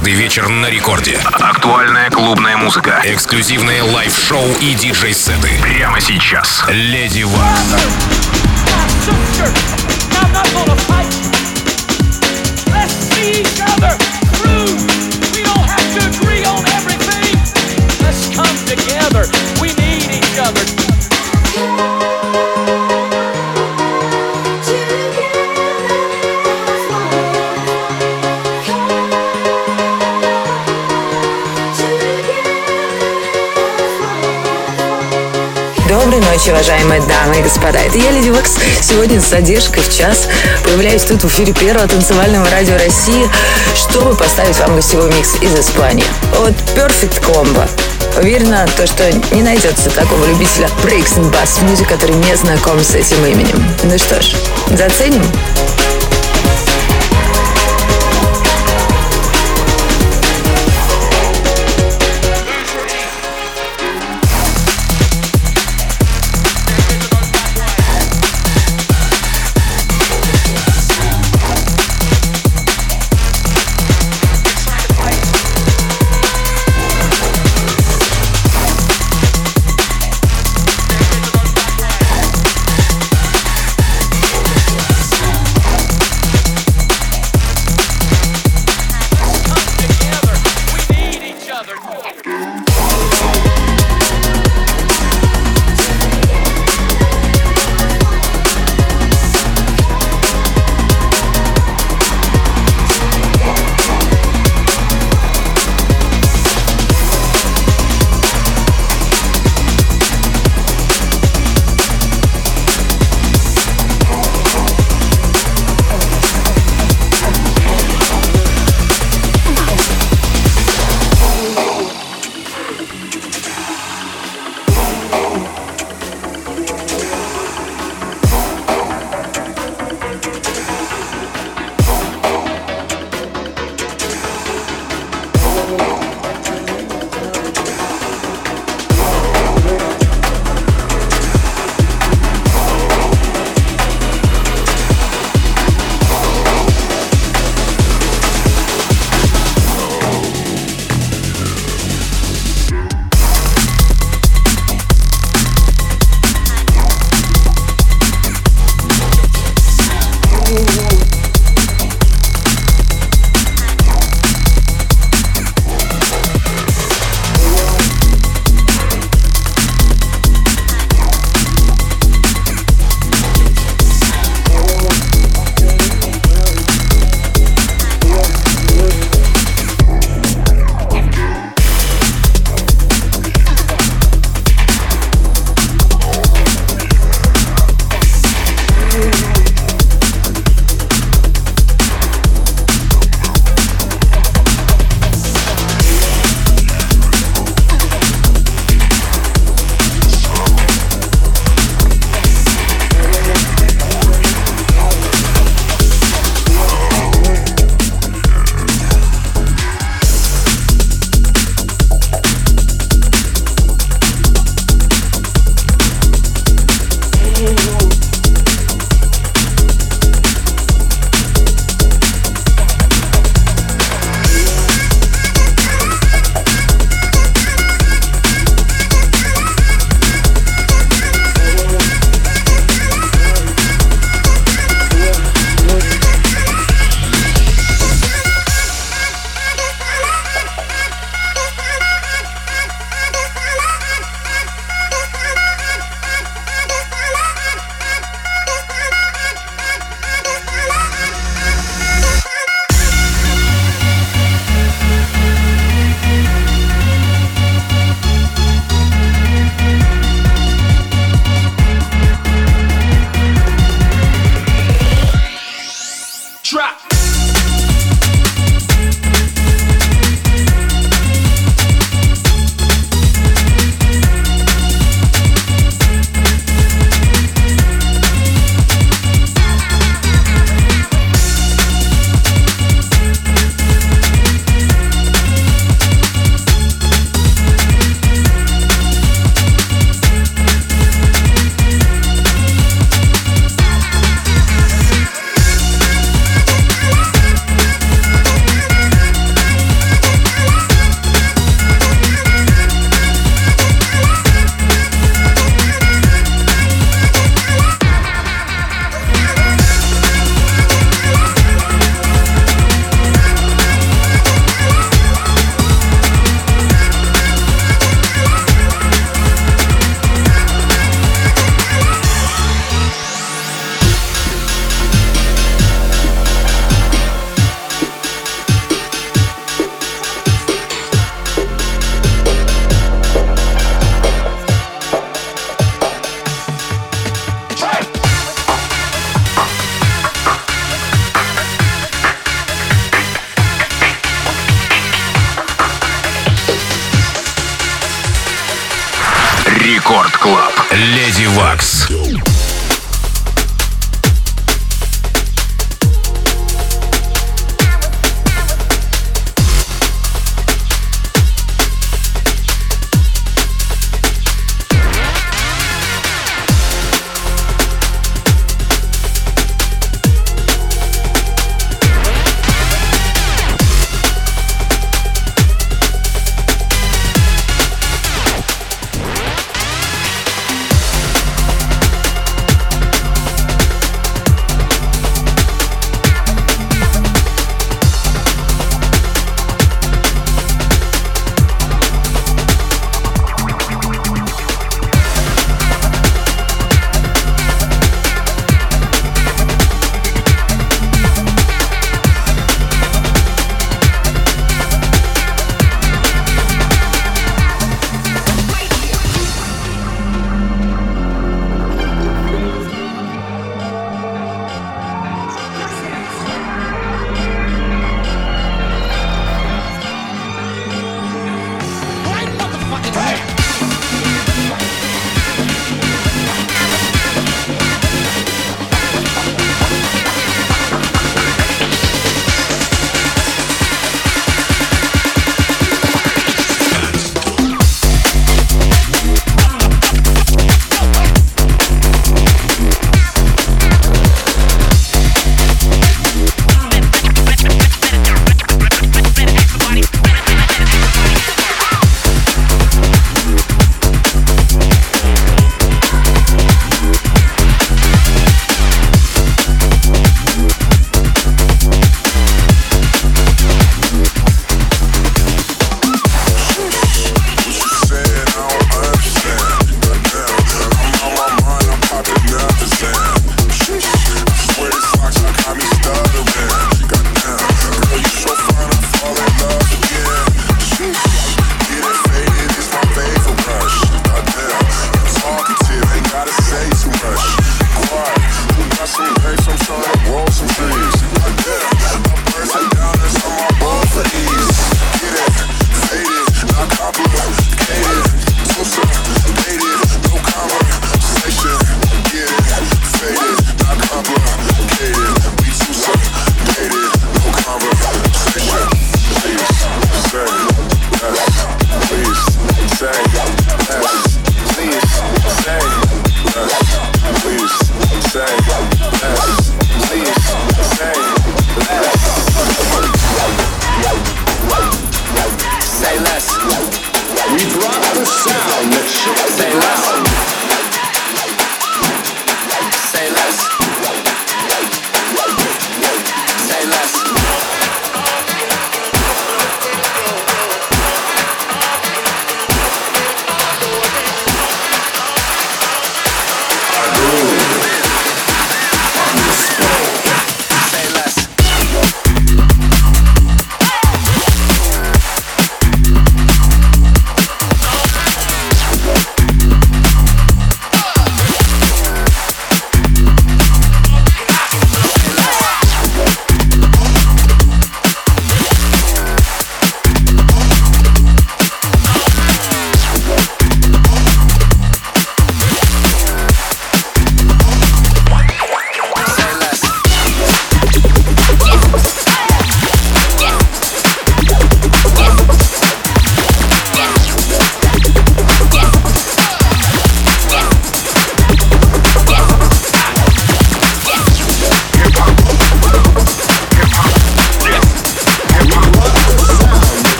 каждый вечер на рекорде. Актуальная клубная музыка, эксклюзивные лайв-шоу и диджей-сеты. Прямо сейчас. Lady Waks. together. We need each other. Доброй ночи, уважаемые дамы и господа. Это я, Леди Вокс. Сегодня с задержкой в час появляюсь тут в эфире первого танцевального радио России, чтобы поставить вам гостевой микс из Испании. От Perfect Combo. Уверена, то, что не найдется такого любителя breaks and bass music, который не знаком с этим именем. Ну что ж, заценим?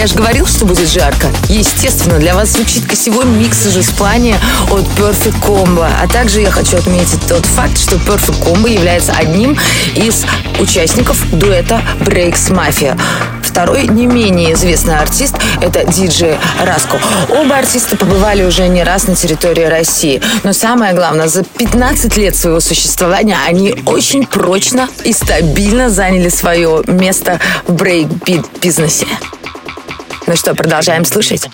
Я же говорил, что будет жарко. Естественно, для вас звучит косевой микс из Испании от Perfect Combo. А также я хочу отметить тот факт, что Perfect Combo является одним из участников дуэта Breaks Mafia. Второй не менее известный артист – это диджей Раско. Оба артиста побывали уже не раз на территории России. Но самое главное, за 15 лет своего существования они очень прочно и стабильно заняли свое место в брейк-бит бизнесе. Ну что, продолжаем слушать?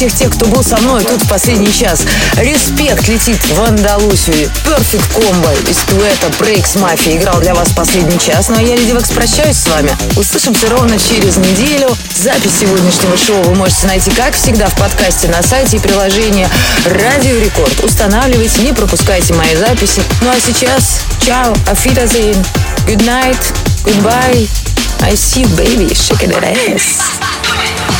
Всех тех, кто был со мной тут в последний час. Респект летит в Андалусию. Perfect комбо из дуэта Breaks Mafia играл для вас последний час. Ну а я, Леди Векс, прощаюсь с вами. Услышимся ровно через неделю. Запись сегодняшнего шоу вы можете найти, как всегда, в подкасте на сайте и приложении Радио Рекорд. Устанавливайте, не пропускайте мои записи. Ну а сейчас, чао, афидазейн, good night, goodbye. I see you, baby, shaking that ass.